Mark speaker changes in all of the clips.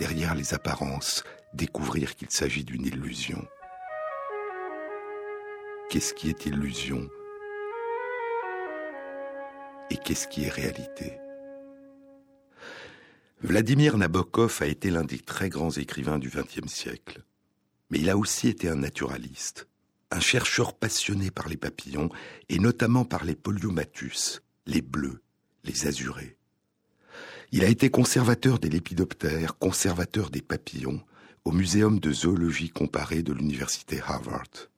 Speaker 1: derrière les apparences, découvrir qu'il s'agit d'une illusion. Qu'est-ce qui est illusion? Et qu'est-ce qui est réalité? Vladimir Nabokov a été l'un des très grands écrivains du XXe siècle. Mais il a aussi été un naturaliste, un chercheur passionné par les papillons et notamment par les poliomatus, les bleus, les azurés. Il a été conservateur des lépidoptères, conservateur des papillons, au Muséum de zoologie comparée de l'Université Harvard.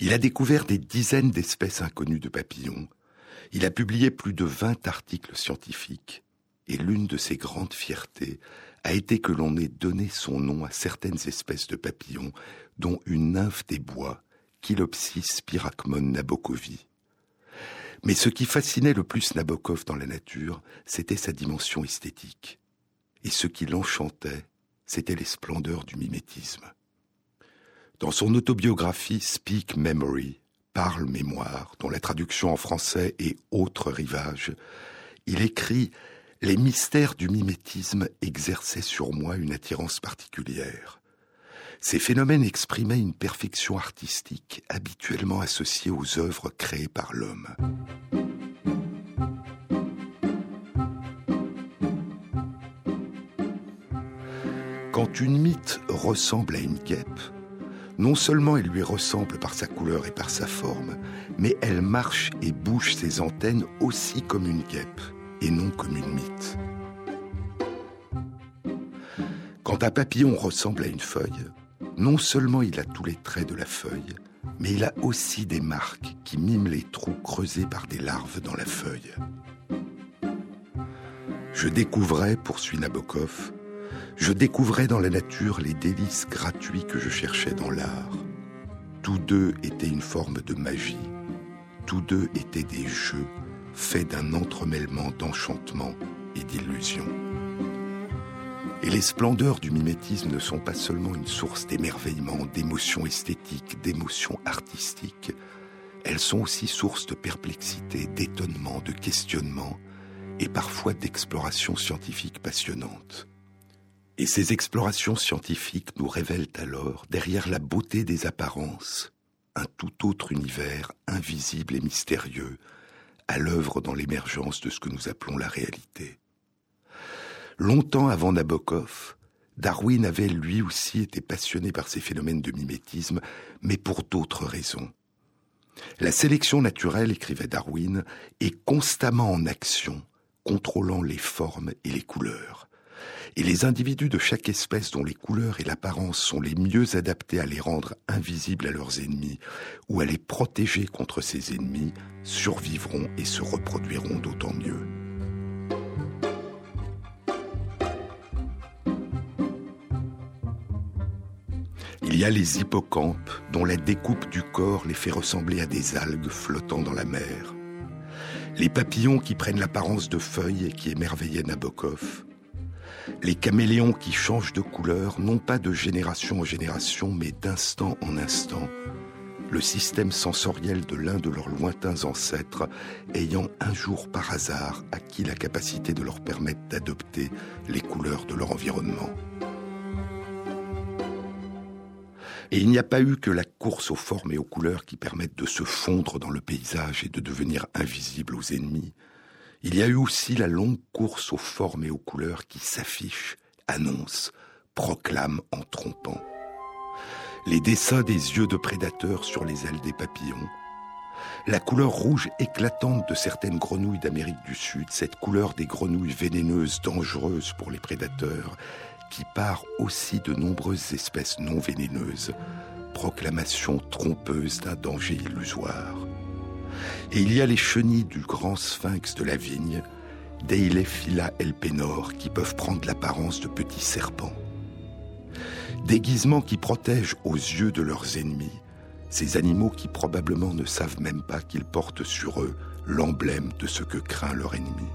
Speaker 1: Il a découvert des dizaines d'espèces inconnues de papillons. Il a publié plus de 20 articles scientifiques et l'une de ses grandes fiertés a été que l'on ait donné son nom à certaines espèces de papillons, dont une nymphe des bois, Chilopsis pyracmon nabokovi. Mais ce qui fascinait le plus Nabokov dans la nature, c'était sa dimension esthétique. Et ce qui l'enchantait, c'était les splendeurs du mimétisme. Dans son autobiographie Speak Memory, Parle mémoire, dont la traduction en français est Autre rivage, il écrit les mystères du mimétisme exerçaient sur moi une attirance particulière. Ces phénomènes exprimaient une perfection artistique habituellement associée aux œuvres créées par l'homme. Quand une mythe ressemble à une guêpe, non seulement elle lui ressemble par sa couleur et par sa forme, mais elle marche et bouge ses antennes aussi comme une guêpe et non comme une mythe. Quand un papillon ressemble à une feuille, non seulement il a tous les traits de la feuille, mais il a aussi des marques qui miment les trous creusés par des larves dans la feuille. Je découvrais, poursuit Nabokov, je découvrais dans la nature les délices gratuits que je cherchais dans l'art. Tous deux étaient une forme de magie, tous deux étaient des jeux fait d'un entremêlement d'enchantement et d'illusion. Et les splendeurs du mimétisme ne sont pas seulement une source d'émerveillement, d'émotions esthétiques, d'émotions artistiques, elles sont aussi source de perplexité, d'étonnement, de questionnement et parfois d'explorations scientifiques passionnantes. Et ces explorations scientifiques nous révèlent alors, derrière la beauté des apparences, un tout autre univers invisible et mystérieux, à l'œuvre dans l'émergence de ce que nous appelons la réalité. Longtemps avant Nabokov, Darwin avait lui aussi été passionné par ces phénomènes de mimétisme, mais pour d'autres raisons. La sélection naturelle, écrivait Darwin, est constamment en action, contrôlant les formes et les couleurs et les individus de chaque espèce dont les couleurs et l'apparence sont les mieux adaptés à les rendre invisibles à leurs ennemis ou à les protéger contre ces ennemis survivront et se reproduiront d'autant mieux. Il y a les hippocampes dont la découpe du corps les fait ressembler à des algues flottant dans la mer. Les papillons qui prennent l'apparence de feuilles et qui émerveillaient Nabokov les caméléons qui changent de couleur, non pas de génération en génération, mais d'instant en instant, le système sensoriel de l'un de leurs lointains ancêtres ayant un jour par hasard acquis la capacité de leur permettre d'adopter les couleurs de leur environnement. Et il n'y a pas eu que la course aux formes et aux couleurs qui permettent de se fondre dans le paysage et de devenir invisible aux ennemis, il y a eu aussi la longue course aux formes et aux couleurs qui s'affichent, annoncent, proclament en trompant. Les dessins des yeux de prédateurs sur les ailes des papillons, la couleur rouge éclatante de certaines grenouilles d'Amérique du Sud, cette couleur des grenouilles vénéneuses, dangereuses pour les prédateurs, qui part aussi de nombreuses espèces non vénéneuses, proclamation trompeuse d'un danger illusoire. Et il y a les chenilles du grand sphinx de la vigne Deilephila elpenor qui peuvent prendre l'apparence de petits serpents. Déguisements qui protègent aux yeux de leurs ennemis ces animaux qui probablement ne savent même pas qu'ils portent sur eux l'emblème de ce que craint leur ennemi.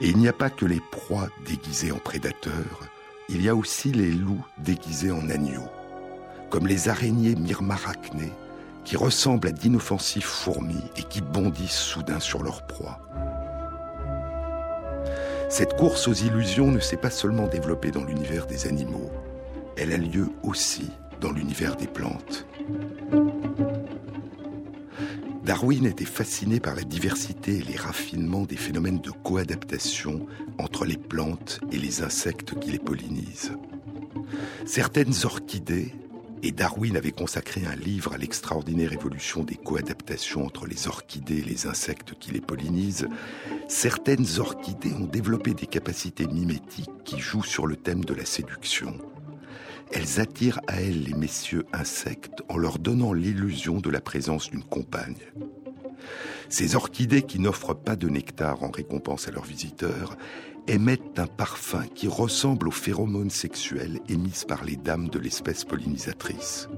Speaker 1: Et il n'y a pas que les proies déguisées en prédateurs, il y a aussi les loups déguisés en agneaux, comme les araignées myrmarachnées qui ressemblent à d'inoffensives fourmis et qui bondissent soudain sur leur proie. Cette course aux illusions ne s'est pas seulement développée dans l'univers des animaux, elle a lieu aussi dans l'univers des plantes. Darwin était fasciné par la diversité et les raffinements des phénomènes de coadaptation entre les plantes et les insectes qui les pollinisent. Certaines orchidées, et Darwin avait consacré un livre à l'extraordinaire évolution des coadaptations entre les orchidées et les insectes qui les pollinisent, certaines orchidées ont développé des capacités mimétiques qui jouent sur le thème de la séduction elles attirent à elles les messieurs insectes en leur donnant l'illusion de la présence d'une compagne. Ces orchidées qui n'offrent pas de nectar en récompense à leurs visiteurs émettent un parfum qui ressemble aux phéromones sexuels émises par les dames de l'espèce pollinisatrice.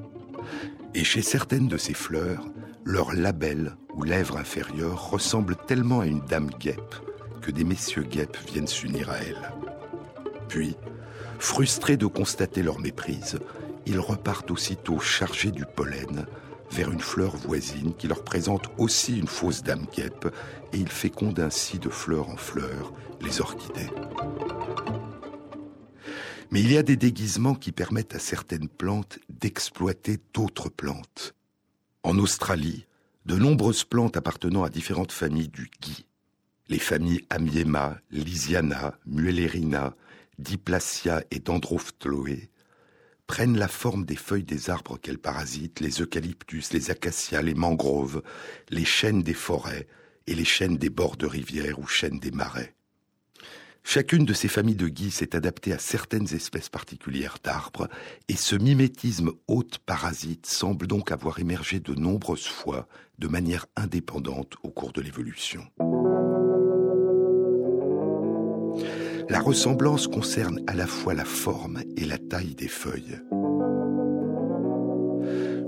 Speaker 1: Et chez certaines de ces fleurs, leur label ou lèvre inférieure ressemble tellement à une dame guêpe que des messieurs guêpes viennent s'unir à elle. Puis, Frustrés de constater leur méprise, ils repartent aussitôt chargés du pollen vers une fleur voisine qui leur présente aussi une fausse dame guêpe et ils fécondent ainsi de fleur en fleur les orchidées. Mais il y a des déguisements qui permettent à certaines plantes d'exploiter d'autres plantes. En Australie, de nombreuses plantes appartenant à différentes familles du gui, les familles Amiema, Lysiana, Muellerina, Diplacia et Dendrophthloé, prennent la forme des feuilles des arbres qu'elles parasitent, les eucalyptus, les acacias, les mangroves, les chênes des forêts et les chênes des bords de rivières ou chênes des marais. Chacune de ces familles de gui s'est adaptée à certaines espèces particulières d'arbres, et ce mimétisme hôte parasite semble donc avoir émergé de nombreuses fois de manière indépendante au cours de l'évolution. La ressemblance concerne à la fois la forme et la taille des feuilles.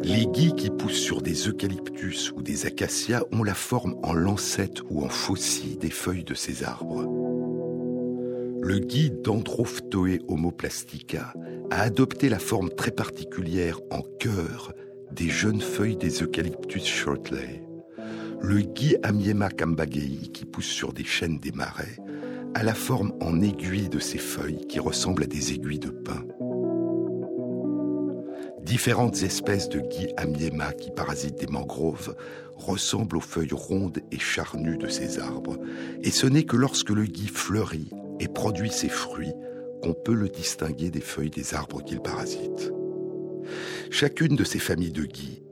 Speaker 1: Les gui qui poussent sur des eucalyptus ou des acacias ont la forme en lancette ou en faucille des feuilles de ces arbres. Le gui Dendrophtoe homoplastica a adopté la forme très particulière en cœur des jeunes feuilles des eucalyptus shortley. Le gui Amiema cambagei qui pousse sur des chênes des marais à la forme en aiguille de ses feuilles qui ressemblent à des aiguilles de pin. Différentes espèces de gui amiema qui parasitent des mangroves ressemblent aux feuilles rondes et charnues de ces arbres, et ce n'est que lorsque le gui fleurit et produit ses fruits qu'on peut le distinguer des feuilles des arbres qu'il parasite. Chacune de ces familles de gui,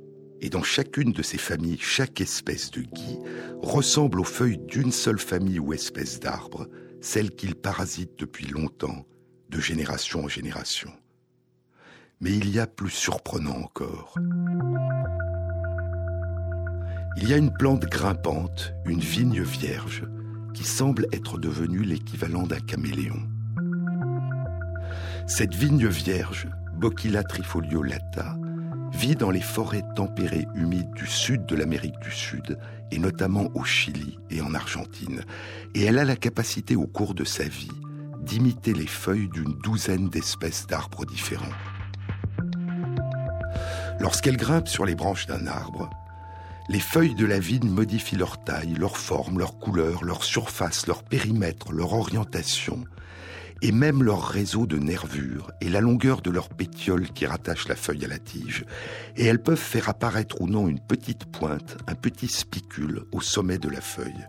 Speaker 1: et dans chacune de ces familles, chaque espèce de gui ressemble aux feuilles d'une seule famille ou espèce d'arbre, celle qu'il parasite depuis longtemps, de génération en génération. Mais il y a plus surprenant encore. Il y a une plante grimpante, une vigne vierge, qui semble être devenue l'équivalent d'un caméléon. Cette vigne vierge, Bocchilla trifoliolata, vit dans les forêts tempérées humides du sud de l'Amérique du Sud, et notamment au Chili et en Argentine. Et elle a la capacité au cours de sa vie d'imiter les feuilles d'une douzaine d'espèces d'arbres différents. Lorsqu'elle grimpe sur les branches d'un arbre, les feuilles de la vigne modifient leur taille, leur forme, leur couleur, leur surface, leur périmètre, leur orientation, et même leur réseau de nervures et la longueur de leur pétiole qui rattache la feuille à la tige, et elles peuvent faire apparaître ou non une petite pointe, un petit spicule au sommet de la feuille.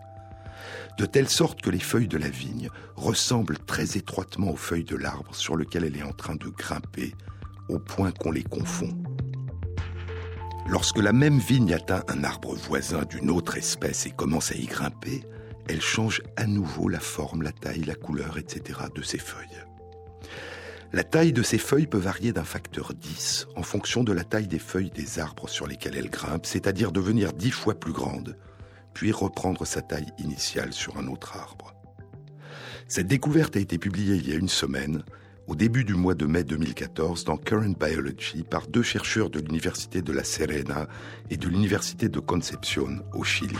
Speaker 1: De telle sorte que les feuilles de la vigne ressemblent très étroitement aux feuilles de l'arbre sur lequel elle est en train de grimper, au point qu'on les confond. Lorsque la même vigne atteint un arbre voisin d'une autre espèce et commence à y grimper, elle change à nouveau la forme, la taille, la couleur, etc. de ses feuilles. La taille de ces feuilles peut varier d'un facteur 10 en fonction de la taille des feuilles des arbres sur lesquels elle grimpe, c'est-à-dire devenir 10 fois plus grande, puis reprendre sa taille initiale sur un autre arbre. Cette découverte a été publiée il y a une semaine, au début du mois de mai 2014, dans Current Biology, par deux chercheurs de l'Université de La Serena et de l'Université de Concepción, au Chili.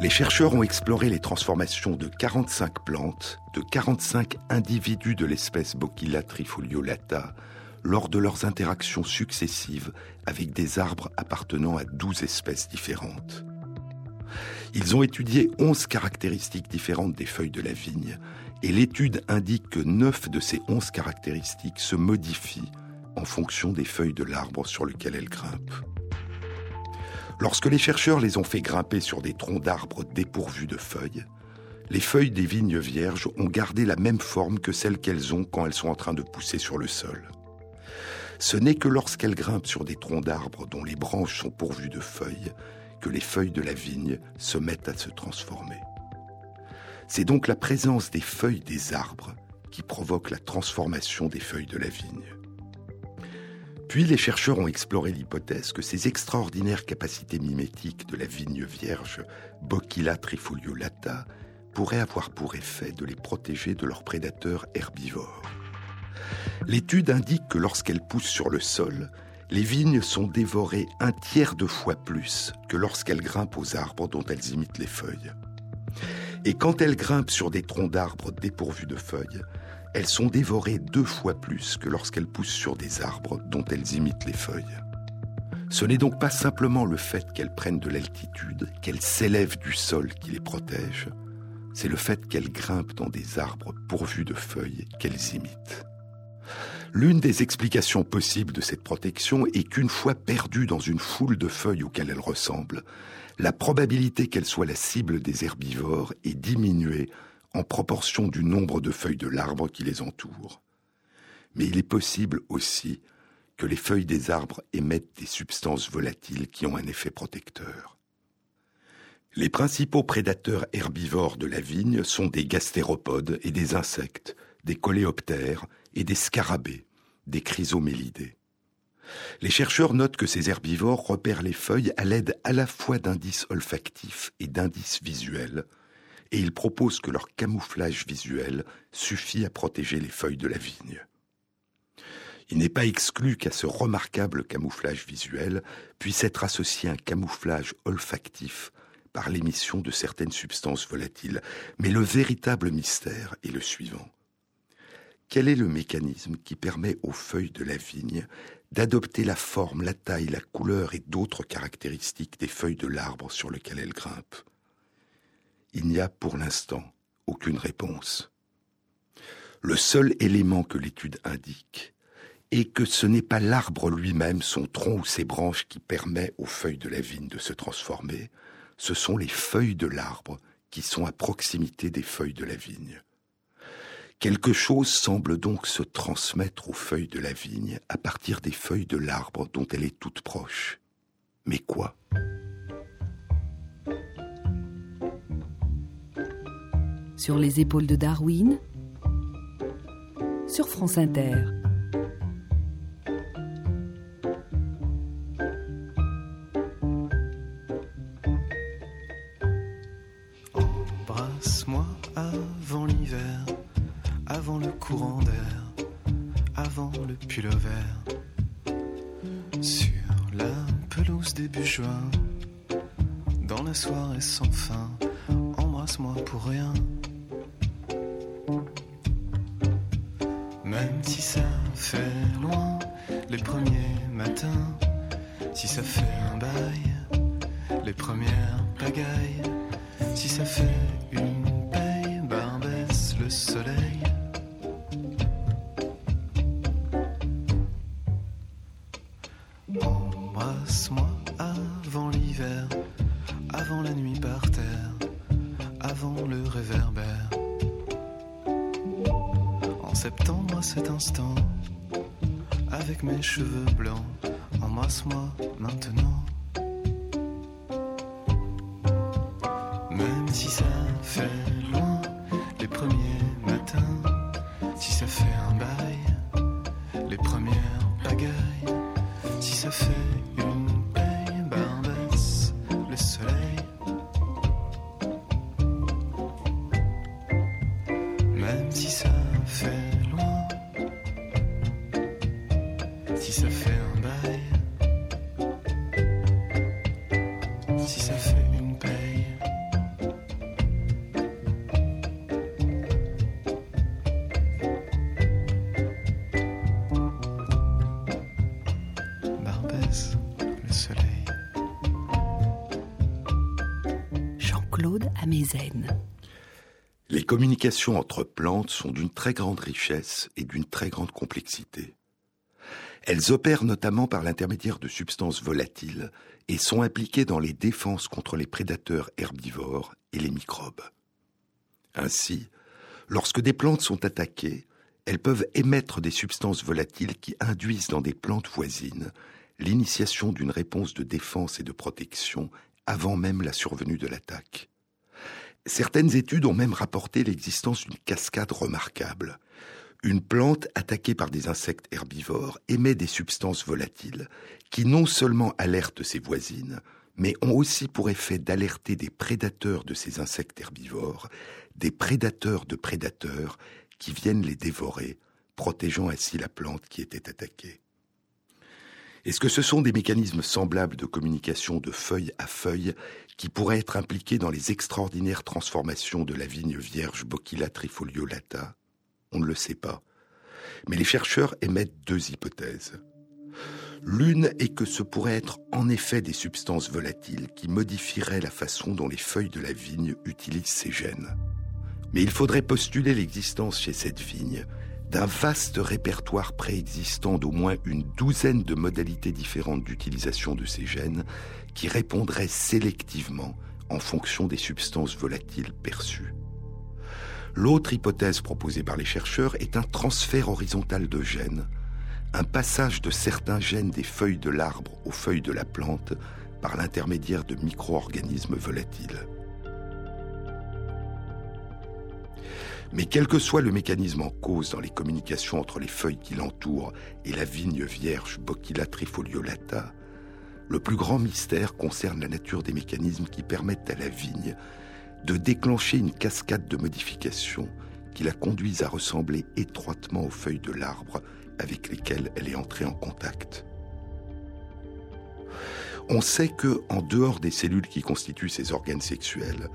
Speaker 1: Les chercheurs ont exploré les transformations de 45 plantes, de 45 individus de l'espèce Bocchilla trifoliolata, lors de leurs interactions successives avec des arbres appartenant à 12 espèces différentes. Ils ont étudié 11 caractéristiques différentes des feuilles de la vigne, et l'étude indique que 9 de ces 11 caractéristiques se modifient en fonction des feuilles de l'arbre sur lequel elles grimpent. Lorsque les chercheurs les ont fait grimper sur des troncs d'arbres dépourvus de feuilles, les feuilles des vignes vierges ont gardé la même forme que celles qu'elles ont quand elles sont en train de pousser sur le sol. Ce n'est que lorsqu'elles grimpent sur des troncs d'arbres dont les branches sont pourvues de feuilles que les feuilles de la vigne se mettent à se transformer. C'est donc la présence des feuilles des arbres qui provoque la transformation des feuilles de la vigne. Puis les chercheurs ont exploré l'hypothèse que ces extraordinaires capacités mimétiques de la vigne vierge, Bocchilla trifoliolata, pourraient avoir pour effet de les protéger de leurs prédateurs herbivores. L'étude indique que lorsqu'elles poussent sur le sol, les vignes sont dévorées un tiers de fois plus que lorsqu'elles grimpent aux arbres dont elles imitent les feuilles. Et quand elles grimpent sur des troncs d'arbres dépourvus de feuilles, elles sont dévorées deux fois plus que lorsqu'elles poussent sur des arbres dont elles imitent les feuilles. Ce n'est donc pas simplement le fait qu'elles prennent de l'altitude, qu'elles s'élèvent du sol qui les protège, c'est le fait qu'elles grimpent dans des arbres pourvus de feuilles qu'elles imitent. L'une des explications possibles de cette protection est qu'une fois perdues dans une foule de feuilles auxquelles elles ressemblent, la probabilité qu'elles soient la cible des herbivores est diminuée en proportion du nombre de feuilles de l'arbre qui les entourent. Mais il est possible aussi que les feuilles des arbres émettent des substances volatiles qui ont un effet protecteur. Les principaux prédateurs herbivores de la vigne sont des gastéropodes et des insectes, des coléoptères et des scarabées, des chrysomélidés. Les chercheurs notent que ces herbivores repèrent les feuilles à l'aide à la fois d'indices olfactifs et d'indices visuels, et ils proposent que leur camouflage visuel suffit à protéger les feuilles de la vigne. Il n'est pas exclu qu'à ce remarquable camouflage visuel puisse être associé un camouflage olfactif par l'émission de certaines substances volatiles. Mais le véritable mystère est le suivant. Quel est le mécanisme qui permet aux feuilles de la vigne d'adopter la forme, la taille, la couleur et d'autres caractéristiques des feuilles de l'arbre sur lequel elles grimpent il n'y a pour l'instant aucune réponse. Le seul élément que l'étude indique est que ce n'est pas l'arbre lui-même, son tronc ou ses branches qui permet aux feuilles de la vigne de se transformer, ce sont les feuilles de l'arbre qui sont à proximité des feuilles de la vigne. Quelque chose semble donc se transmettre aux feuilles de la vigne à partir des feuilles de l'arbre dont elle est toute proche. Mais quoi?
Speaker 2: Sur les épaules de Darwin, sur France Inter.
Speaker 1: Les communications entre plantes sont d'une très grande richesse et d'une très grande complexité. Elles opèrent notamment par l'intermédiaire de substances volatiles et sont impliquées dans les défenses contre les prédateurs herbivores et les microbes. Ainsi, lorsque des plantes sont attaquées, elles peuvent émettre des substances volatiles qui induisent dans des plantes voisines l'initiation d'une réponse de défense et de protection avant même la survenue de l'attaque. Certaines études ont même rapporté l'existence d'une cascade remarquable. Une plante attaquée par des insectes herbivores émet des substances volatiles qui non seulement alertent ses voisines, mais ont aussi pour effet d'alerter des prédateurs de ces insectes herbivores, des prédateurs de prédateurs qui viennent les dévorer, protégeant ainsi la plante qui était attaquée. Est-ce que ce sont des mécanismes semblables de communication de feuille à feuille qui pourraient être impliqués dans les extraordinaires transformations de la vigne vierge Bocchilla trifoliolata On ne le sait pas. Mais les chercheurs émettent deux hypothèses. L'une est que ce pourrait être en effet des substances volatiles qui modifieraient la façon dont les feuilles de la vigne utilisent ces gènes. Mais il faudrait postuler l'existence chez cette vigne d'un vaste répertoire préexistant d'au moins une douzaine de modalités différentes d'utilisation de ces gènes qui répondraient sélectivement en fonction des substances volatiles perçues. L'autre hypothèse proposée par les chercheurs est un transfert horizontal de gènes, un passage de certains gènes des feuilles de l'arbre aux feuilles de la plante par l'intermédiaire de micro-organismes volatiles. Mais quel que soit le mécanisme en cause dans les communications entre les feuilles qui l'entourent et la vigne vierge Bocchilla trifoliolata, le plus grand mystère concerne la nature des mécanismes qui permettent à la vigne de déclencher une cascade de modifications qui la conduisent à ressembler étroitement aux feuilles de l'arbre avec lesquelles elle est entrée en contact. On sait que, en dehors des cellules qui constituent ces organes sexuels,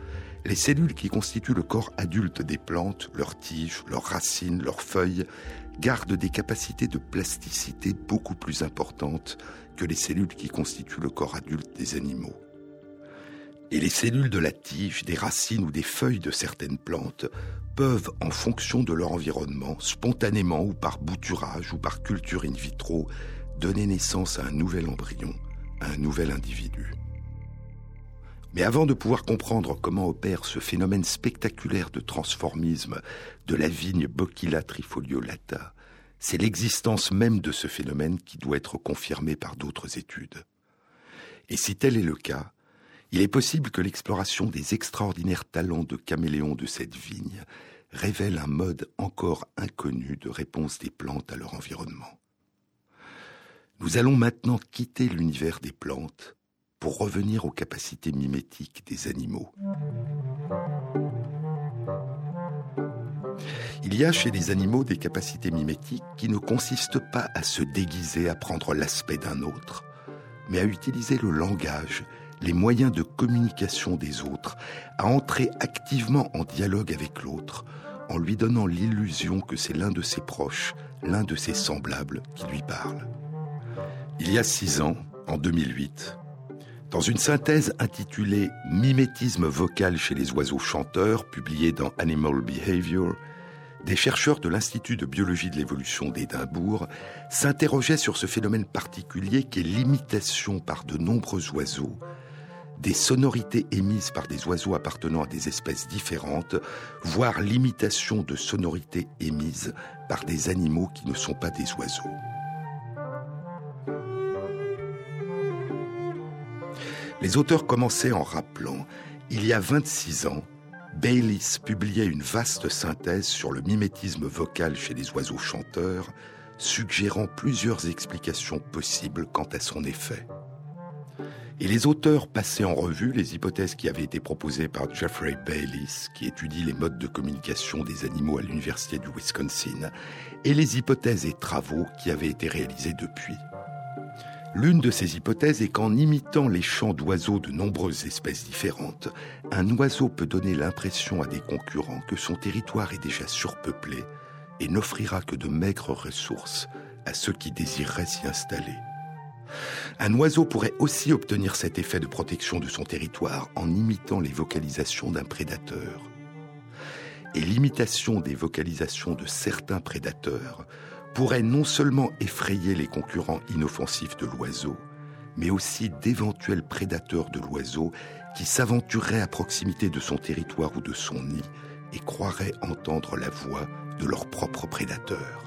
Speaker 1: les cellules qui constituent le corps adulte des plantes, leurs tiges, leurs racines, leurs feuilles, gardent des capacités de plasticité beaucoup plus importantes que les cellules qui constituent le corps adulte des animaux. Et les cellules de la tige, des racines ou des feuilles de certaines plantes peuvent, en fonction de leur environnement, spontanément ou par bouturage ou par culture in vitro, donner naissance à un nouvel embryon, à un nouvel individu. Mais avant de pouvoir comprendre comment opère ce phénomène spectaculaire de transformisme de la vigne Bocchilla trifoliolata, c'est l'existence même de ce phénomène qui doit être confirmée par d'autres études. Et si tel est le cas, il est possible que l'exploration des extraordinaires talents de caméléon de cette vigne révèle un mode encore inconnu de réponse des plantes à leur environnement. Nous allons maintenant quitter l'univers des plantes pour revenir aux capacités mimétiques des animaux. Il y a chez les animaux des capacités mimétiques qui ne consistent pas à se déguiser, à prendre l'aspect d'un autre, mais à utiliser le langage, les moyens de communication des autres, à entrer activement en dialogue avec l'autre, en lui donnant l'illusion que c'est l'un de ses proches, l'un de ses semblables qui lui parle. Il y a six ans, en 2008, dans une synthèse intitulée Mimétisme vocal chez les oiseaux chanteurs, publiée dans Animal Behavior, des chercheurs de l'Institut de biologie de l'évolution d'Édimbourg s'interrogeaient sur ce phénomène particulier qui est l'imitation par de nombreux oiseaux des sonorités émises par des oiseaux appartenant à des espèces différentes, voire l'imitation de sonorités émises par des animaux qui ne sont pas des oiseaux. Les auteurs commençaient en rappelant, il y a 26 ans, Baylis publiait une vaste synthèse sur le mimétisme vocal chez les oiseaux chanteurs, suggérant plusieurs explications possibles quant à son effet. Et les auteurs passaient en revue les hypothèses qui avaient été proposées par Jeffrey Bayliss, qui étudie les modes de communication des animaux à l'Université du Wisconsin, et les hypothèses et travaux qui avaient été réalisés depuis. L'une de ces hypothèses est qu'en imitant les chants d'oiseaux de nombreuses espèces différentes, un oiseau peut donner l'impression à des concurrents que son territoire est déjà surpeuplé et n'offrira que de maigres ressources à ceux qui désireraient s'y installer. Un oiseau pourrait aussi obtenir cet effet de protection de son territoire en imitant les vocalisations d'un prédateur. Et l'imitation des vocalisations de certains prédateurs pourrait non seulement effrayer les concurrents inoffensifs de l'oiseau, mais aussi d'éventuels prédateurs de l'oiseau qui s'aventureraient à proximité de son territoire ou de son nid et croiraient entendre la voix de leur propre prédateur.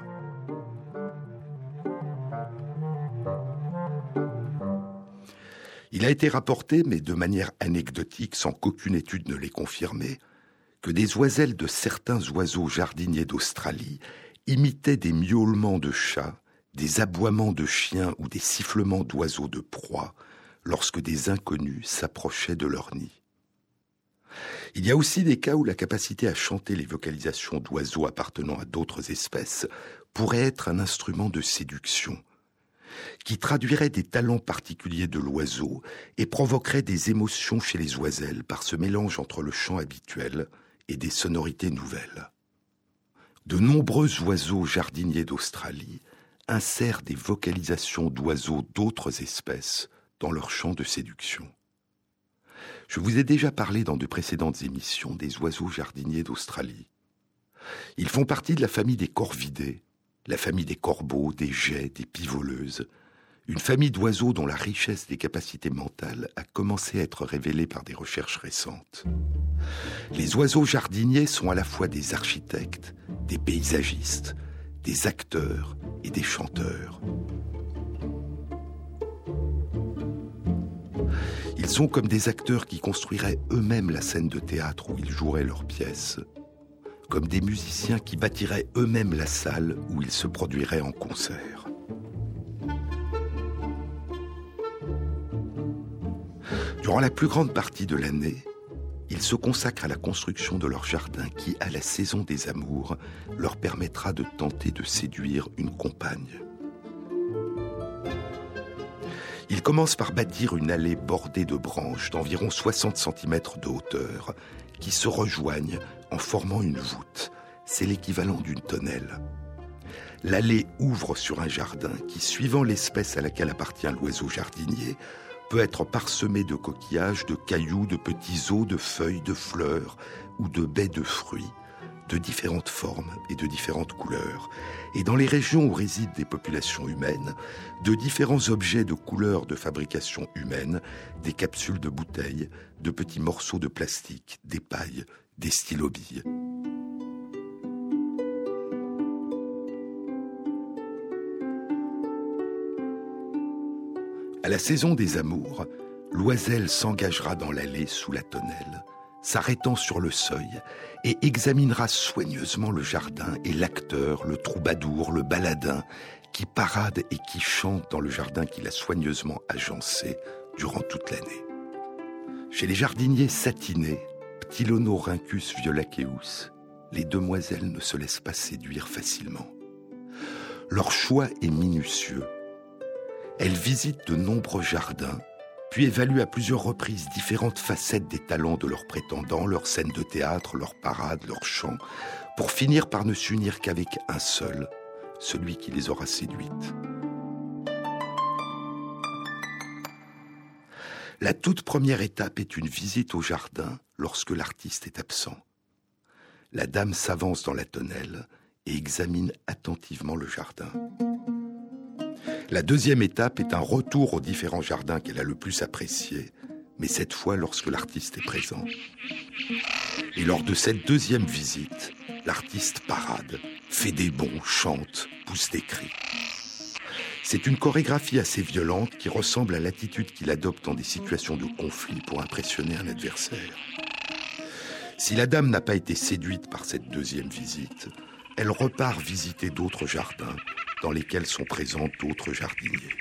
Speaker 1: Il a été rapporté, mais de manière anecdotique, sans qu'aucune étude ne l'ait confirmé, que des oiselles de certains oiseaux jardiniers d'Australie imitaient des miaulements de chats, des aboiements de chiens ou des sifflements d'oiseaux de proie lorsque des inconnus s'approchaient de leur nid. Il y a aussi des cas où la capacité à chanter les vocalisations d'oiseaux appartenant à d'autres espèces pourrait être un instrument de séduction, qui traduirait des talents particuliers de l'oiseau et provoquerait des émotions chez les oiselles par ce mélange entre le chant habituel et des sonorités nouvelles. De nombreux oiseaux jardiniers d'Australie insèrent des vocalisations d'oiseaux d'autres espèces dans leur chant de séduction. Je vous ai déjà parlé dans de précédentes émissions des oiseaux jardiniers d'Australie. Ils font partie de la famille des corvidés, la famille des corbeaux, des geais, des pivoleuses, une famille d'oiseaux dont la richesse des capacités mentales a commencé à être révélée par des recherches récentes. Les oiseaux jardiniers sont à la fois des architectes, des paysagistes, des acteurs et des chanteurs. Ils sont comme des acteurs qui construiraient eux-mêmes la scène de théâtre où ils joueraient leurs pièces, comme des musiciens qui bâtiraient eux-mêmes la salle où ils se produiraient en concert. Durant la plus grande partie de l'année, ils se consacrent à la construction de leur jardin qui, à la saison des amours, leur permettra de tenter de séduire une compagne. Il commence par bâtir une allée bordée de branches d'environ 60 cm de hauteur qui se rejoignent en formant une voûte. C'est l'équivalent d'une tonnelle. L'allée ouvre sur un jardin qui, suivant l'espèce à laquelle appartient l'oiseau jardinier, peut être parsemé de coquillages, de cailloux, de petits os, de feuilles, de fleurs ou de baies de fruits de différentes formes et de différentes couleurs, et dans les régions où résident des populations humaines, de différents objets de couleurs de fabrication humaine, des capsules de bouteilles, de petits morceaux de plastique, des pailles, des stylobilles. À la saison des amours, l'oiselle s'engagera dans l'allée sous la tonnelle, s'arrêtant sur le seuil, et examinera soigneusement le jardin et l'acteur, le troubadour, le baladin, qui parade et qui chante dans le jardin qu'il a soigneusement agencé durant toute l'année. Chez les jardiniers satinés, Ptilonorincus violaceus, les demoiselles ne se laissent pas séduire facilement. Leur choix est minutieux. Elles visitent de nombreux jardins puis évalue à plusieurs reprises différentes facettes des talents de leurs prétendants, leurs scènes de théâtre, leurs parades, leurs chants, pour finir par ne s'unir qu'avec un seul, celui qui les aura séduites. La toute première étape est une visite au jardin lorsque l'artiste est absent. La dame s'avance dans la tonnelle et examine attentivement le jardin. La deuxième étape est un retour aux différents jardins qu'elle a le plus appréciés, mais cette fois lorsque l'artiste est présent. Et lors de cette deuxième visite, l'artiste parade, fait des bons, chante, pousse des cris. C'est une chorégraphie assez violente qui ressemble à l'attitude qu'il adopte dans des situations de conflit pour impressionner un adversaire. Si la dame n'a pas été séduite par cette deuxième visite, elle repart visiter d'autres jardins dans lesquels sont présents d'autres jardiniers.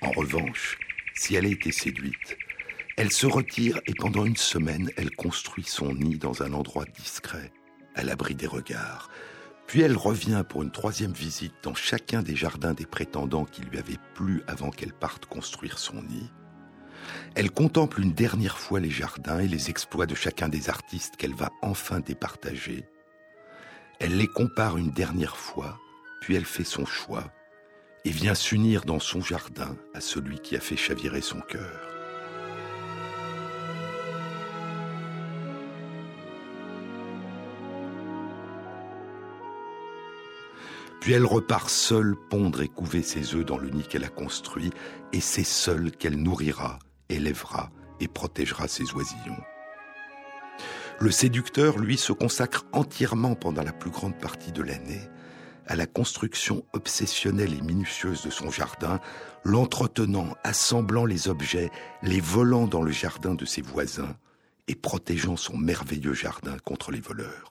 Speaker 1: En revanche, si elle a été séduite, elle se retire et pendant une semaine, elle construit son nid dans un endroit discret, à l'abri des regards. Puis elle revient pour une troisième visite dans chacun des jardins des prétendants qui lui avaient plu avant qu'elle parte construire son nid. Elle contemple une dernière fois les jardins et les exploits de chacun des artistes qu'elle va enfin départager. Elle les compare une dernière fois, puis elle fait son choix et vient s'unir dans son jardin à celui qui a fait chavirer son cœur. Puis elle repart seule pondre et couver ses œufs dans le nid qu'elle a construit, et c'est seule qu'elle nourrira, élèvera et protégera ses oisillons. Le séducteur, lui, se consacre entièrement pendant la plus grande partie de l'année à la construction obsessionnelle et minutieuse de son jardin, l'entretenant, assemblant les objets, les volant dans le jardin de ses voisins et protégeant son merveilleux jardin contre les voleurs.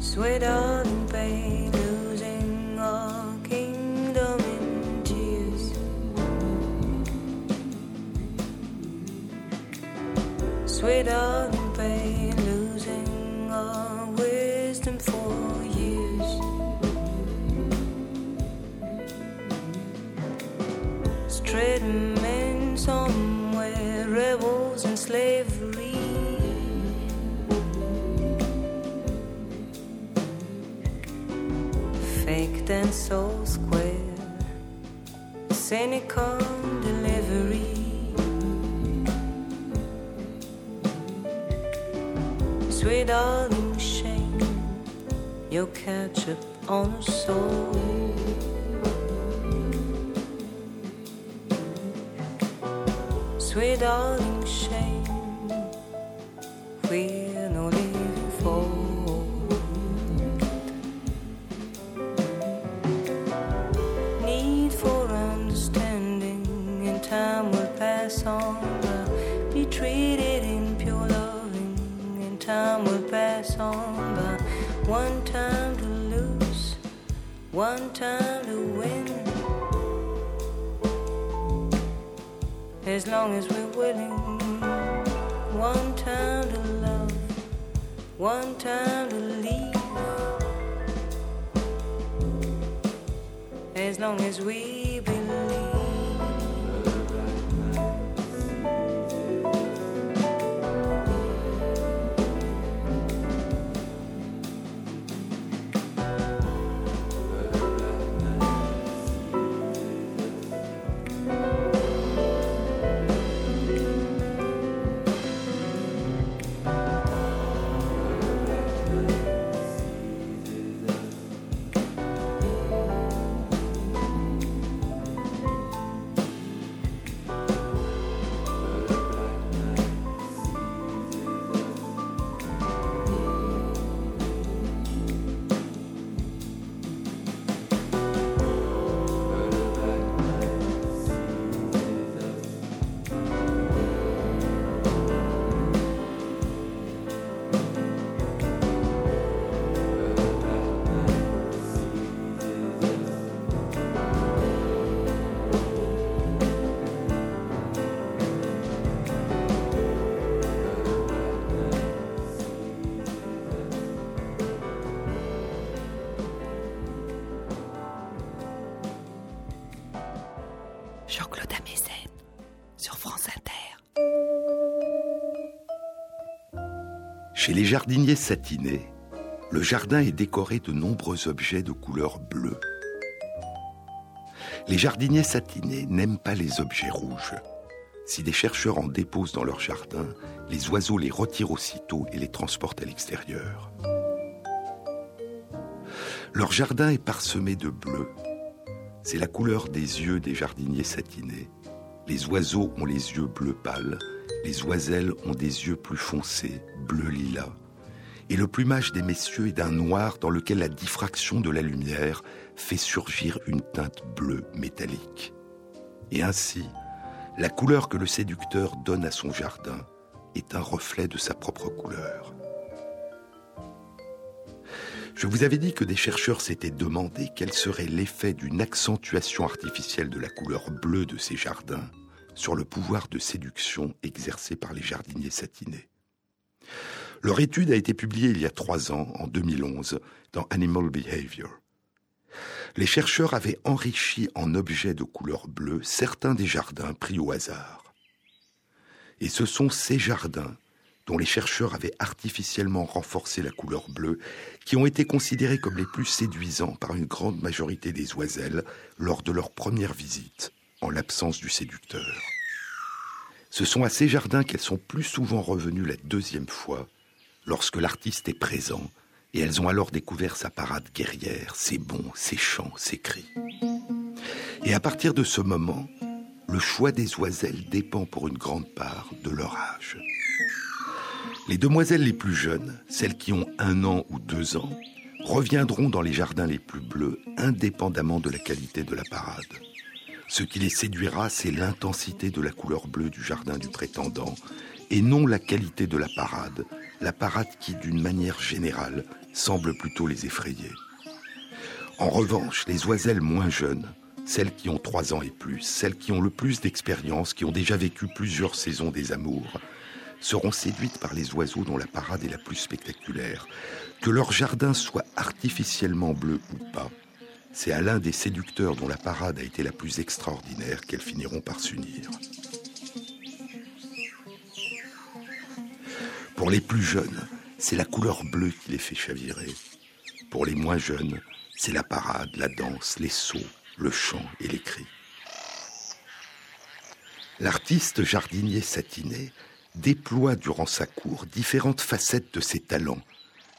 Speaker 3: Sweet pain, losing kingdom in tears. On so square. Cynical delivery. Sweet darling shame, you'll catch up on a soul. Sweet darling As long as we're willing, one time to love, one time to leave. As long as we
Speaker 1: les jardiniers satinés, le jardin est décoré de nombreux objets de couleur bleue. Les jardiniers satinés n'aiment pas les objets rouges. Si des chercheurs en déposent dans leur jardin, les oiseaux les retirent aussitôt et les transportent à l'extérieur. Leur jardin est parsemé de bleu. C'est la couleur des yeux des jardiniers satinés. Les oiseaux ont les yeux bleu pâle, les oiselles ont des yeux plus foncés, bleu lilas. Et le plumage des messieurs est d'un noir dans lequel la diffraction de la lumière fait surgir une teinte bleue métallique. Et ainsi, la couleur que le séducteur donne à son jardin est un reflet de sa propre couleur. Je vous avais dit que des chercheurs s'étaient demandé quel serait l'effet d'une accentuation artificielle de la couleur bleue de ces jardins sur le pouvoir de séduction exercé par les jardiniers satinés. Leur étude a été publiée il y a trois ans, en 2011, dans Animal Behavior les chercheurs avaient enrichi en objets de couleur bleue certains des jardins pris au hasard. Et ce sont ces jardins, dont les chercheurs avaient artificiellement renforcé la couleur bleue, qui ont été considérés comme les plus séduisants par une grande majorité des oiselles lors de leur première visite, en l'absence du séducteur. Ce sont à ces jardins qu'elles sont plus souvent revenues la deuxième fois, lorsque l'artiste est présent et elles ont alors découvert sa parade guerrière, ses bons, ses chants, ses cris. Et à partir de ce moment, le choix des oiselles dépend pour une grande part de leur âge. Les demoiselles les plus jeunes, celles qui ont un an ou deux ans, reviendront dans les jardins les plus bleus indépendamment de la qualité de la parade. Ce qui les séduira, c'est l'intensité de la couleur bleue du jardin du prétendant, et non la qualité de la parade, la parade qui, d'une manière générale, semble plutôt les effrayer. En revanche, les oiselles moins jeunes, celles qui ont trois ans et plus, celles qui ont le plus d'expérience, qui ont déjà vécu plusieurs saisons des amours, seront séduites par les oiseaux dont la parade est la plus spectaculaire. Que leur jardin soit artificiellement bleu ou pas, c'est à l'un des séducteurs dont la parade a été la plus extraordinaire qu'elles finiront par s'unir. Pour les plus jeunes, c'est la couleur bleue qui les fait chavirer. Pour les moins jeunes, c'est la parade, la danse, les sauts, le chant et les cris. L'artiste jardinier satiné déploie durant sa cour différentes facettes de ses talents.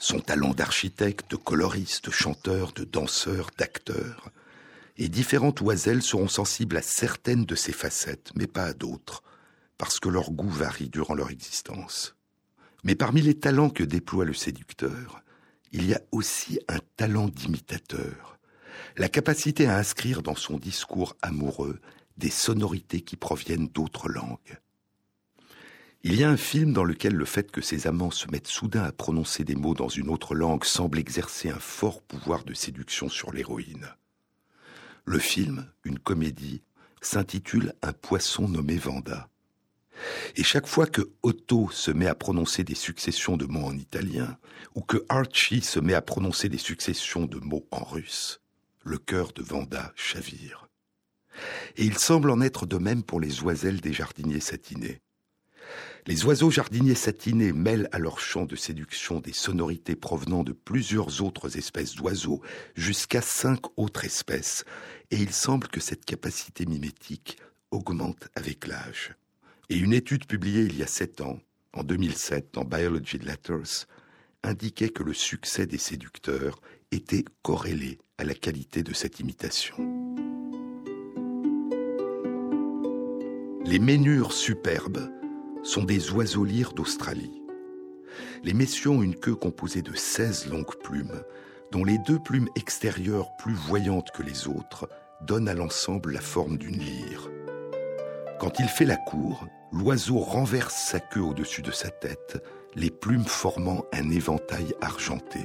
Speaker 1: Son talent d'architecte, de coloriste, chanteur, de danseur, d'acteur. Et différentes oiselles seront sensibles à certaines de ces facettes, mais pas à d'autres, parce que leur goût varie durant leur existence. Mais parmi les talents que déploie le séducteur, il y a aussi un talent d'imitateur, la capacité à inscrire dans son discours amoureux des sonorités qui proviennent d'autres langues. Il y a un film dans lequel le fait que ses amants se mettent soudain à prononcer des mots dans une autre langue semble exercer un fort pouvoir de séduction sur l'héroïne. Le film, une comédie, s'intitule Un poisson nommé Vanda. Et chaque fois que Otto se met à prononcer des successions de mots en italien, ou que Archie se met à prononcer des successions de mots en russe, le cœur de Vanda chavire. Et il semble en être de même pour les oiselles des jardiniers satinés. Les oiseaux jardiniers satinés mêlent à leur chant de séduction des sonorités provenant de plusieurs autres espèces d'oiseaux, jusqu'à cinq autres espèces, et il semble que cette capacité mimétique augmente avec l'âge. Et une étude publiée il y a sept ans, en 2007, dans Biology Letters, indiquait que le succès des séducteurs était corrélé à la qualité de cette imitation. Les ménures superbes sont des oiseaux lyres d'Australie. Les messieurs ont une queue composée de 16 longues plumes, dont les deux plumes extérieures plus voyantes que les autres donnent à l'ensemble la forme d'une lyre. Quand il fait la cour, l'oiseau renverse sa queue au-dessus de sa tête, les plumes formant un éventail argenté.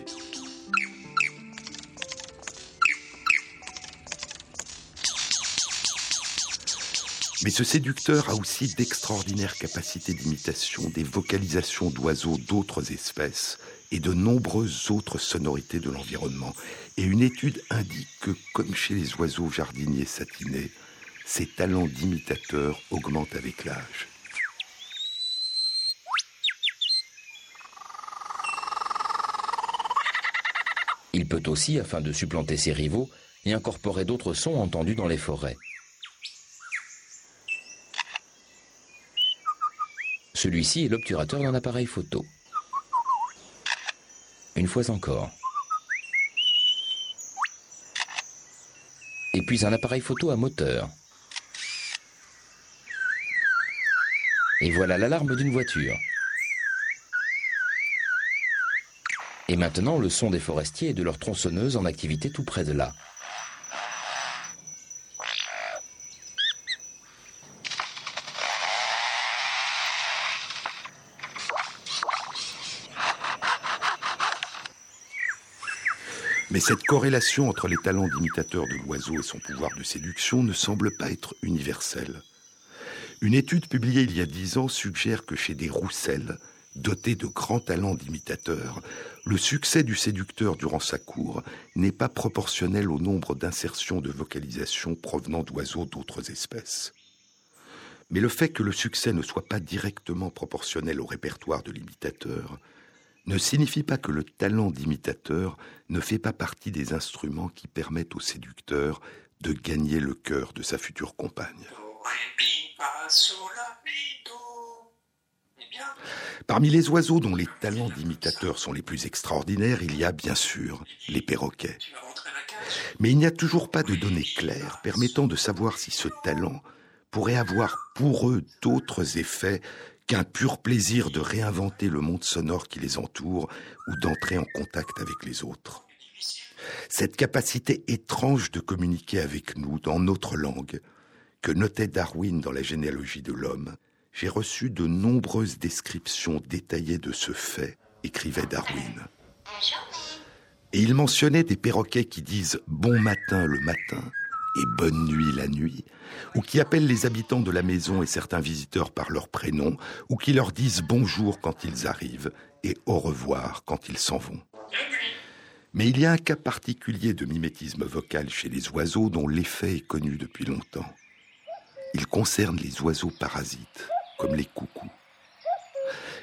Speaker 1: Mais ce séducteur a aussi d'extraordinaires capacités d'imitation, des vocalisations d'oiseaux d'autres espèces et de nombreuses autres sonorités de l'environnement. Et une étude indique que, comme chez les oiseaux jardiniers satinés, ses talents d'imitateur augmentent avec l'âge.
Speaker 4: Il peut aussi, afin de supplanter ses rivaux, y incorporer d'autres sons entendus dans les forêts. Celui-ci est l'obturateur d'un appareil photo. Une fois encore. Et puis un appareil photo à moteur. Et voilà l'alarme d'une voiture. Et maintenant le son des forestiers et de leurs tronçonneuses en activité tout près de là.
Speaker 1: Mais cette corrélation entre les talents d'imitateur de l'oiseau et son pouvoir de séduction ne semble pas être universelle. Une étude publiée il y a dix ans suggère que chez des rousselles, dotés de grands talents d'imitateur, le succès du séducteur durant sa cour n'est pas proportionnel au nombre d'insertions de vocalisation provenant d'oiseaux d'autres espèces. Mais le fait que le succès ne soit pas directement proportionnel au répertoire de l'imitateur ne signifie pas que le talent d'imitateur ne fait pas partie des instruments qui permettent au séducteur de gagner le cœur de sa future compagne. Parmi les oiseaux dont les talents d'imitateur sont les plus extraordinaires, il y a bien sûr les perroquets. Mais il n'y a toujours pas de données claires permettant de savoir si ce talent pourrait avoir pour eux d'autres effets qu'un pur plaisir de réinventer le monde sonore qui les entoure ou d'entrer en contact avec les autres. Cette capacité étrange de communiquer avec nous dans notre langue, que notait Darwin dans la généalogie de l'homme, j'ai reçu de nombreuses descriptions détaillées de ce fait, écrivait Darwin. Et il mentionnait des perroquets qui disent bon matin le matin et bonne nuit la nuit, ou qui appellent les habitants de la maison et certains visiteurs par leur prénom, ou qui leur disent bonjour quand ils arrivent et au revoir quand ils s'en vont. Mais il y a un cas particulier de mimétisme vocal chez les oiseaux dont l'effet est connu depuis longtemps. Il concerne les oiseaux parasites, comme les coucous.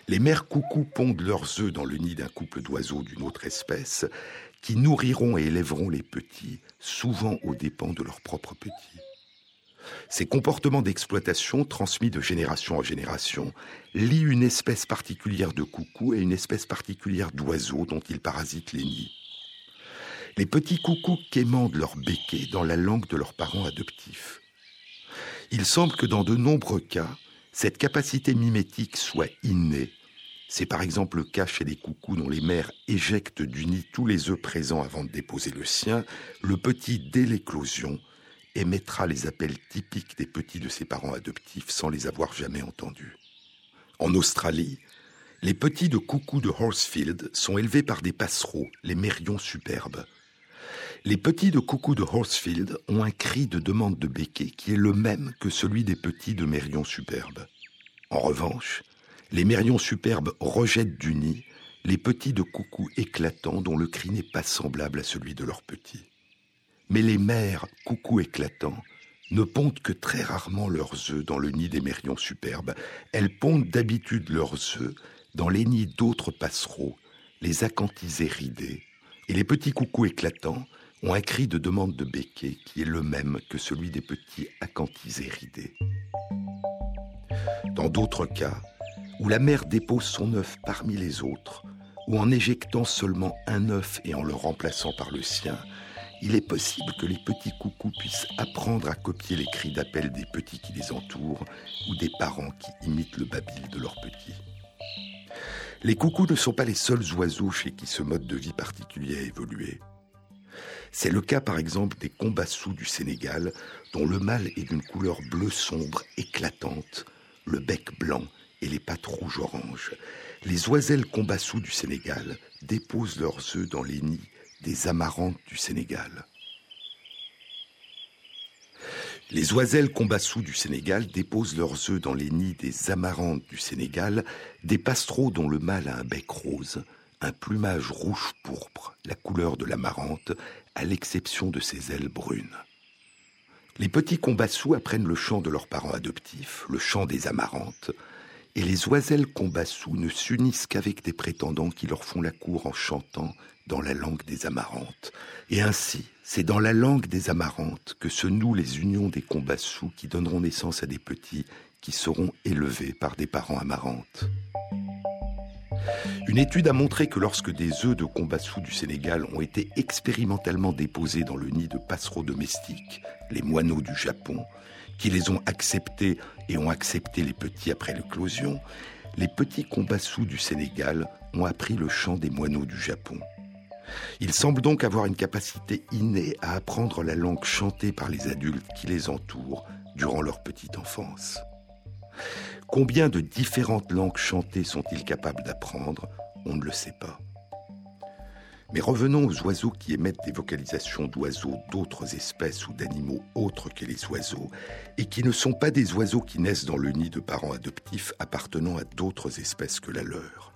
Speaker 1: Les mères coucous pondent leurs œufs dans le nid d'un couple d'oiseaux d'une autre espèce, qui nourriront et élèveront les petits, souvent aux dépens de leurs propres petits. Ces comportements d'exploitation, transmis de génération en génération, lient une espèce particulière de coucou et une espèce particulière d'oiseaux dont ils parasitent les nids. Les petits coucous quémandent leur béquet dans la langue de leurs parents adoptifs. Il semble que dans de nombreux cas, cette capacité mimétique soit innée. C'est par exemple le cas chez les coucous dont les mères éjectent du nid tous les œufs présents avant de déposer le sien. Le petit, dès l'éclosion, émettra les appels typiques des petits de ses parents adoptifs sans les avoir jamais entendus. En Australie, les petits de coucou de Horsefield sont élevés par des passereaux, les mérions superbes. Les petits de coucou de Horsefield ont un cri de demande de béquet qui est le même que celui des petits de mérions superbes. En revanche, les mérions superbes rejettent du nid les petits de coucou éclatants dont le cri n'est pas semblable à celui de leurs petits. Mais les mères coucou éclatants ne pondent que très rarement leurs œufs dans le nid des mérions superbes. Elles pondent d'habitude leurs œufs dans les nids d'autres passereaux, les acanthisés ridés. Et les petits coucous éclatants ont un cri de demande de béquet qui est le même que celui des petits acanthisés ridés. Dans d'autres cas, où la mère dépose son œuf parmi les autres, ou en éjectant seulement un œuf et en le remplaçant par le sien, il est possible que les petits coucous puissent apprendre à copier les cris d'appel des petits qui les entourent ou des parents qui imitent le babil de leurs petits. Les coucous ne sont pas les seuls oiseaux chez qui ce mode de vie particulier a évolué. C'est le cas par exemple des combassous du Sénégal, dont le mâle est d'une couleur bleu sombre, éclatante, le bec blanc et les pattes rouges-orange. Les oiselles combassous du Sénégal déposent leurs œufs dans les nids des amarantes du Sénégal. Les oiselles combassous du Sénégal déposent leurs œufs dans les nids des amarantes du Sénégal, des pastreaux dont le mâle a un bec rose, un plumage rouge pourpre, la couleur de l'amarante, à l'exception de ses ailes brunes. Les petits combassous apprennent le chant de leurs parents adoptifs, le chant des amarantes, et les oiselles combassous ne s'unissent qu'avec des prétendants qui leur font la cour en chantant dans la langue des amarantes. Et ainsi, c'est dans la langue des amarantes que se nouent les unions des combassous qui donneront naissance à des petits qui seront élevés par des parents amarantes. Une étude a montré que lorsque des œufs de combassou du Sénégal ont été expérimentalement déposés dans le nid de passereaux domestiques, les moineaux du Japon, qui les ont acceptés et ont accepté les petits après l'éclosion, les petits combassous du Sénégal ont appris le chant des moineaux du Japon. Ils semblent donc avoir une capacité innée à apprendre la langue chantée par les adultes qui les entourent durant leur petite enfance. Combien de différentes langues chantées sont-ils capables d'apprendre? On ne le sait pas. Mais revenons aux oiseaux qui émettent des vocalisations d'oiseaux d'autres espèces ou d'animaux autres que les oiseaux, et qui ne sont pas des oiseaux qui naissent dans le nid de parents adoptifs appartenant à d'autres espèces que la leur.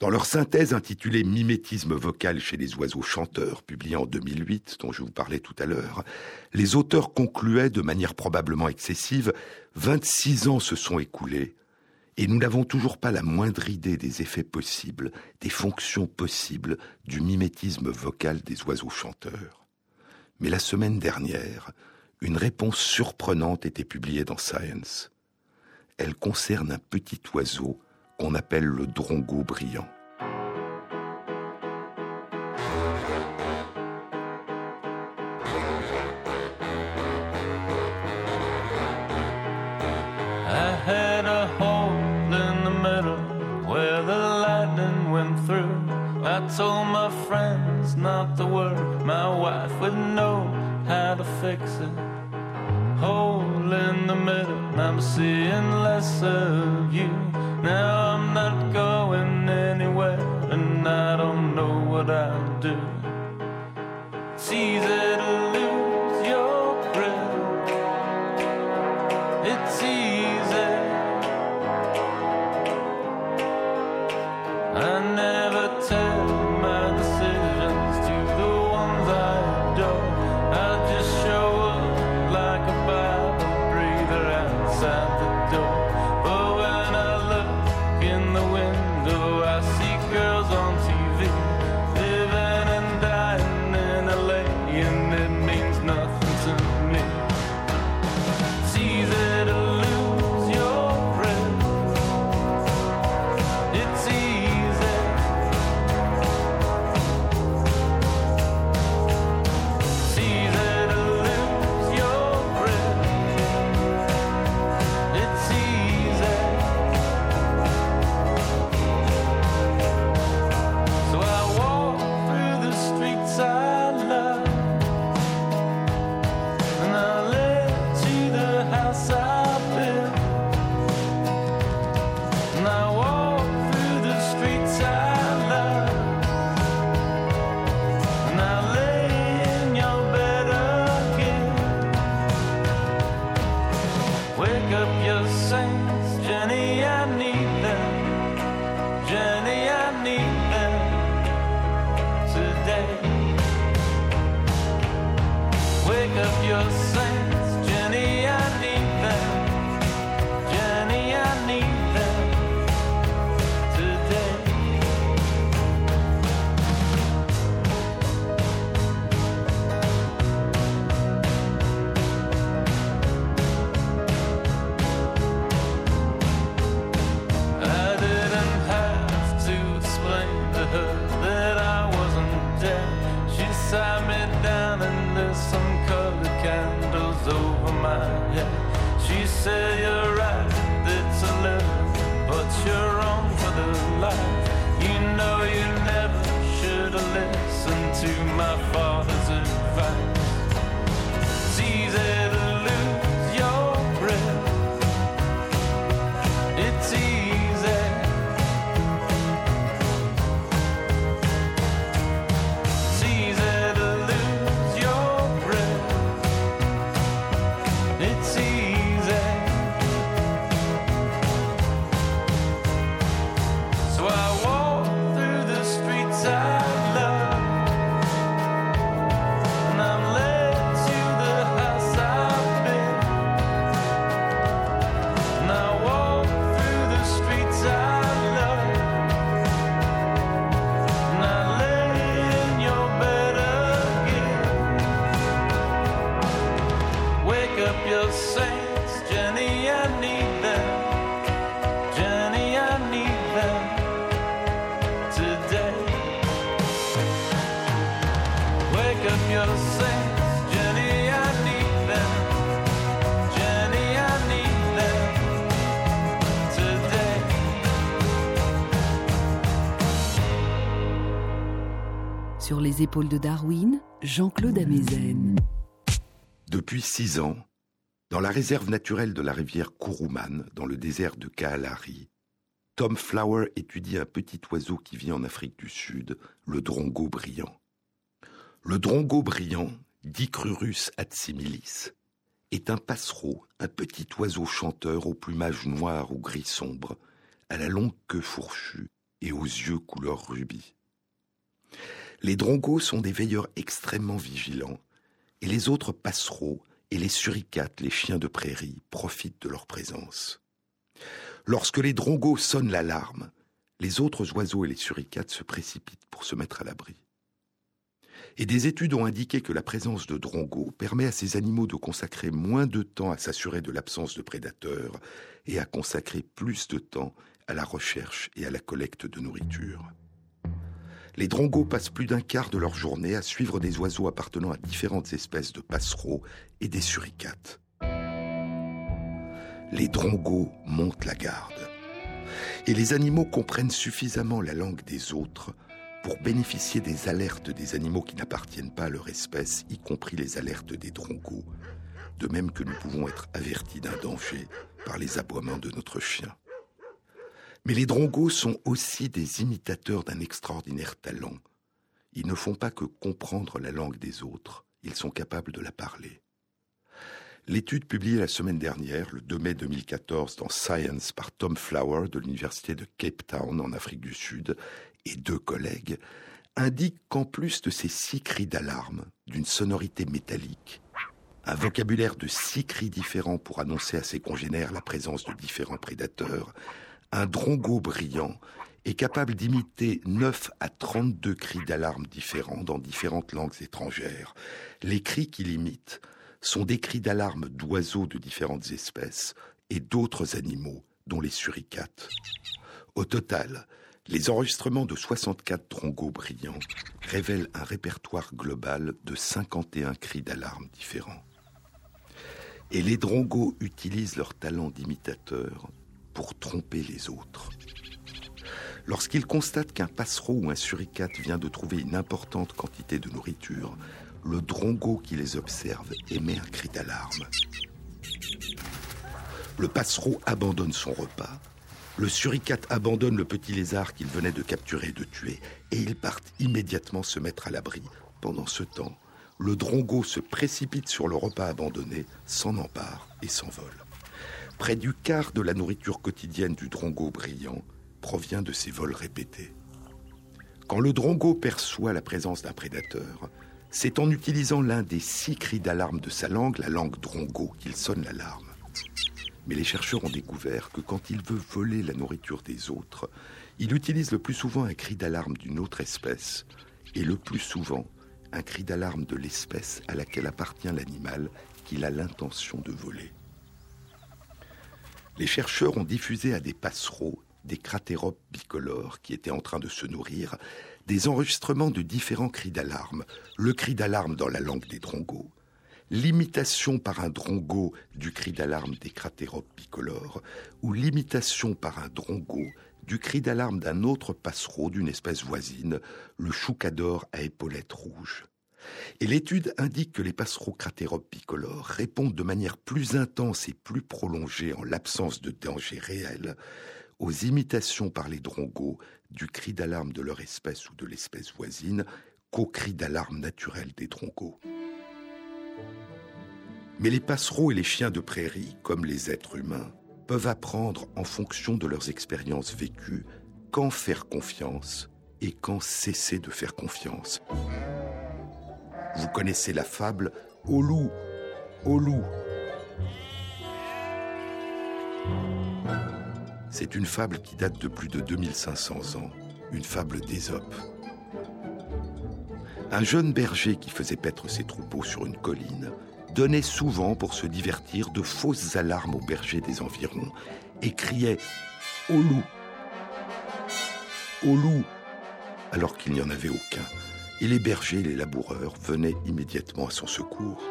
Speaker 1: Dans leur synthèse intitulée Mimétisme vocal chez les oiseaux chanteurs, publiée en 2008, dont je vous parlais tout à l'heure, les auteurs concluaient de manière probablement excessive 26 ans se sont écoulés et nous n'avons toujours pas la moindre idée des effets possibles, des fonctions possibles du mimétisme vocal des oiseaux chanteurs. Mais la semaine dernière, une réponse surprenante était publiée dans Science. Elle concerne un petit oiseau qu'on appelle le drongo brillant.
Speaker 5: To. Hole in the middle, I'm seeing less of you.
Speaker 2: Les épaules de Darwin, Jean-Claude Amezen.
Speaker 1: Depuis six ans, dans la réserve naturelle de la rivière Kuruman, dans le désert de Kaalari, Tom Flower étudie un petit oiseau qui vit en Afrique du Sud, le drongo brillant. Le drongo brillant, Dicrurus atsimilis, est un passereau, un petit oiseau chanteur au plumage noir ou gris sombre, à la longue queue fourchue et aux yeux couleur rubis. Les drongos sont des veilleurs extrêmement vigilants, et les autres passereaux et les suricates, les chiens de prairie, profitent de leur présence. Lorsque les drongos sonnent l'alarme, les autres oiseaux et les suricates se précipitent pour se mettre à l'abri. Et des études ont indiqué que la présence de drongos permet à ces animaux de consacrer moins de temps à s'assurer de l'absence de prédateurs et à consacrer plus de temps à la recherche et à la collecte de nourriture. Les drongos passent plus d'un quart de leur journée à suivre des oiseaux appartenant à différentes espèces de passereaux et des suricates. Les drongos montent la garde. Et les animaux comprennent suffisamment la langue des autres pour bénéficier des alertes des animaux qui n'appartiennent pas à leur espèce, y compris les alertes des drongos, de même que nous pouvons être avertis d'un danger par les aboiements de notre chien. Mais les drongos sont aussi des imitateurs d'un extraordinaire talent. Ils ne font pas que comprendre la langue des autres, ils sont capables de la parler. L'étude publiée la semaine dernière, le 2 mai 2014, dans Science par Tom Flower de l'Université de Cape Town en Afrique du Sud et deux collègues, indique qu'en plus de ces six cris d'alarme, d'une sonorité métallique, un vocabulaire de six cris différents pour annoncer à ses congénères la présence de différents prédateurs, un drongo brillant est capable d'imiter 9 à 32 cris d'alarme différents dans différentes langues étrangères. Les cris qu'il imite sont des cris d'alarme d'oiseaux de différentes espèces et d'autres animaux, dont les suricates. Au total, les enregistrements de 64 drongos brillants révèlent un répertoire global de 51 cris d'alarme différents. Et les drongos utilisent leur talent d'imitateur pour tromper les autres. Lorsqu'ils constatent qu'un passereau ou un suricate vient de trouver une importante quantité de nourriture, le drongo qui les observe émet un cri d'alarme. Le passereau abandonne son repas. Le suricate abandonne le petit lézard qu'il venait de capturer et de tuer, et ils partent immédiatement se mettre à l'abri. Pendant ce temps, le drongo se précipite sur le repas abandonné, s'en empare et s'envole. Près du quart de la nourriture quotidienne du drongo brillant provient de ces vols répétés. Quand le drongo perçoit la présence d'un prédateur, c'est en utilisant l'un des six cris d'alarme de sa langue, la langue drongo, qu'il sonne l'alarme. Mais les chercheurs ont découvert que quand il veut voler la nourriture des autres, il utilise le plus souvent un cri d'alarme d'une autre espèce, et le plus souvent un cri d'alarme de l'espèce à laquelle appartient l'animal qu'il a l'intention de voler. Les chercheurs ont diffusé à des passereaux, des cratéropes bicolores qui étaient en train de se nourrir, des enregistrements de différents cris d'alarme, le cri d'alarme dans la langue des drongos, l'imitation par un drongo du cri d'alarme des cratéropes bicolores, ou l'imitation par un drongo du cri d'alarme d'un autre passereau d'une espèce voisine, le choucador à épaulettes rouges. Et l'étude indique que les passereaux cratéropes bicolores répondent de manière plus intense et plus prolongée en l'absence de danger réel aux imitations par les drongos du cri d'alarme de leur espèce ou de l'espèce voisine qu'au cri d'alarme naturel des drongos. Mais les passereaux et les chiens de prairie, comme les êtres humains, peuvent apprendre en fonction de leurs expériences vécues quand faire confiance et quand cesser de faire confiance. Vous connaissez la fable Au loup, au loup. C'est une fable qui date de plus de 2500 ans, une fable d'Ésope. Un jeune berger qui faisait paître ses troupeaux sur une colline donnait souvent pour se divertir de fausses alarmes aux bergers des environs et criait ⁇ Au loup Au loup !⁇ alors qu'il n'y en avait aucun. Et les bergers et les laboureurs venaient immédiatement à son secours.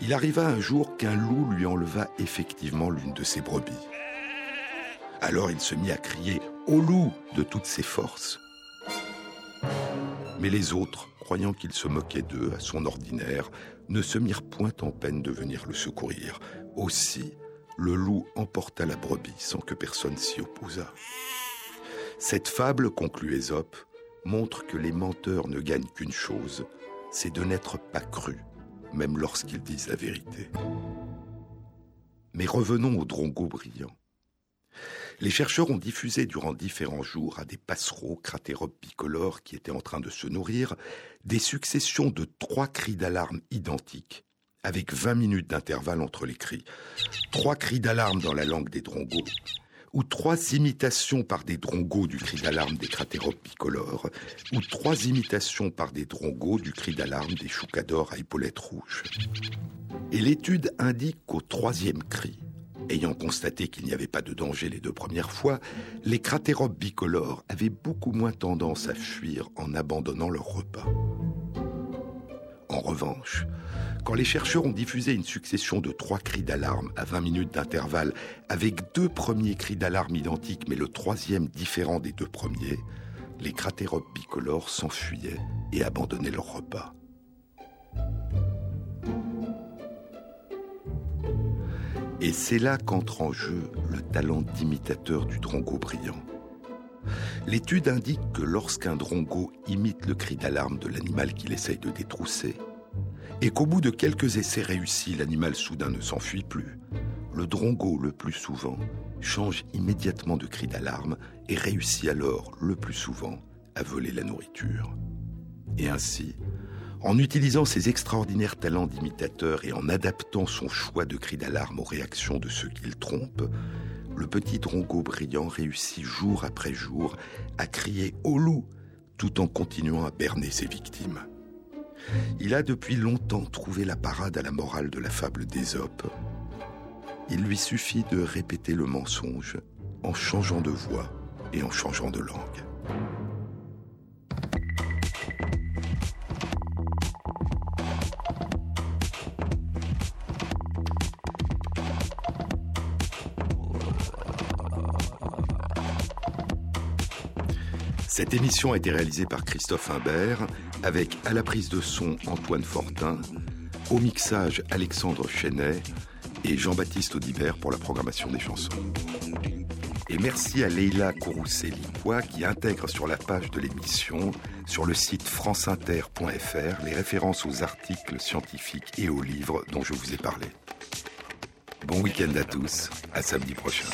Speaker 1: Il arriva un jour qu'un loup lui enleva effectivement l'une de ses brebis. Alors il se mit à crier au loup de toutes ses forces. Mais les autres, croyant qu'il se moquait d'eux à son ordinaire, ne se mirent point en peine de venir le secourir. Aussi, le loup emporta la brebis sans que personne s'y opposât. Cette fable, conclut Ésope, montre que les menteurs ne gagnent qu'une chose, c'est de n'être pas crus, même lorsqu'ils disent la vérité. Mais revenons au drongo brillant. Les chercheurs ont diffusé durant différents jours à des passereaux cratéropes bicolores qui étaient en train de se nourrir des successions de trois cris d'alarme identiques, avec 20 minutes d'intervalle entre les cris. Trois cris d'alarme dans la langue des drongos, ou trois imitations par des drongos du cri d'alarme des cratéropes bicolores, ou trois imitations par des drongos du cri d'alarme des choucadors à épaulettes rouges. Et l'étude indique qu'au troisième cri, ayant constaté qu'il n'y avait pas de danger les deux premières fois, les cratéropes bicolores avaient beaucoup moins tendance à fuir en abandonnant leur repas. En revanche, quand les chercheurs ont diffusé une succession de trois cris d'alarme à 20 minutes d'intervalle, avec deux premiers cris d'alarme identiques mais le troisième différent des deux premiers, les cratéropes bicolores s'enfuyaient et abandonnaient leur repas. Et c'est là qu'entre en jeu le talent d'imitateur du drongo brillant. L'étude indique que lorsqu'un drongo imite le cri d'alarme de l'animal qu'il essaye de détrousser, et qu'au bout de quelques essais réussis, l'animal soudain ne s'enfuit plus, le drongo, le plus souvent, change immédiatement de cri d'alarme et réussit alors, le plus souvent, à voler la nourriture. Et ainsi, en utilisant ses extraordinaires talents d'imitateur et en adaptant son choix de cri d'alarme aux réactions de ceux qu'il trompe, le petit drongo brillant réussit jour après jour à crier au loup tout en continuant à berner ses victimes. Il a depuis longtemps trouvé la parade à la morale de la fable d'Ésope. Il lui suffit de répéter le mensonge en changeant de voix et en changeant de langue. Cette émission a été réalisée par Christophe Imbert, avec à la prise de son Antoine Fortin, au mixage Alexandre Chenet et Jean-Baptiste Audibert pour la programmation des chansons. Et merci à Leila Kourousset-Lipois qui intègre sur la page de l'émission, sur le site franceinter.fr, les références aux articles scientifiques et aux livres dont je vous ai parlé. Bon week-end à tous, à samedi prochain.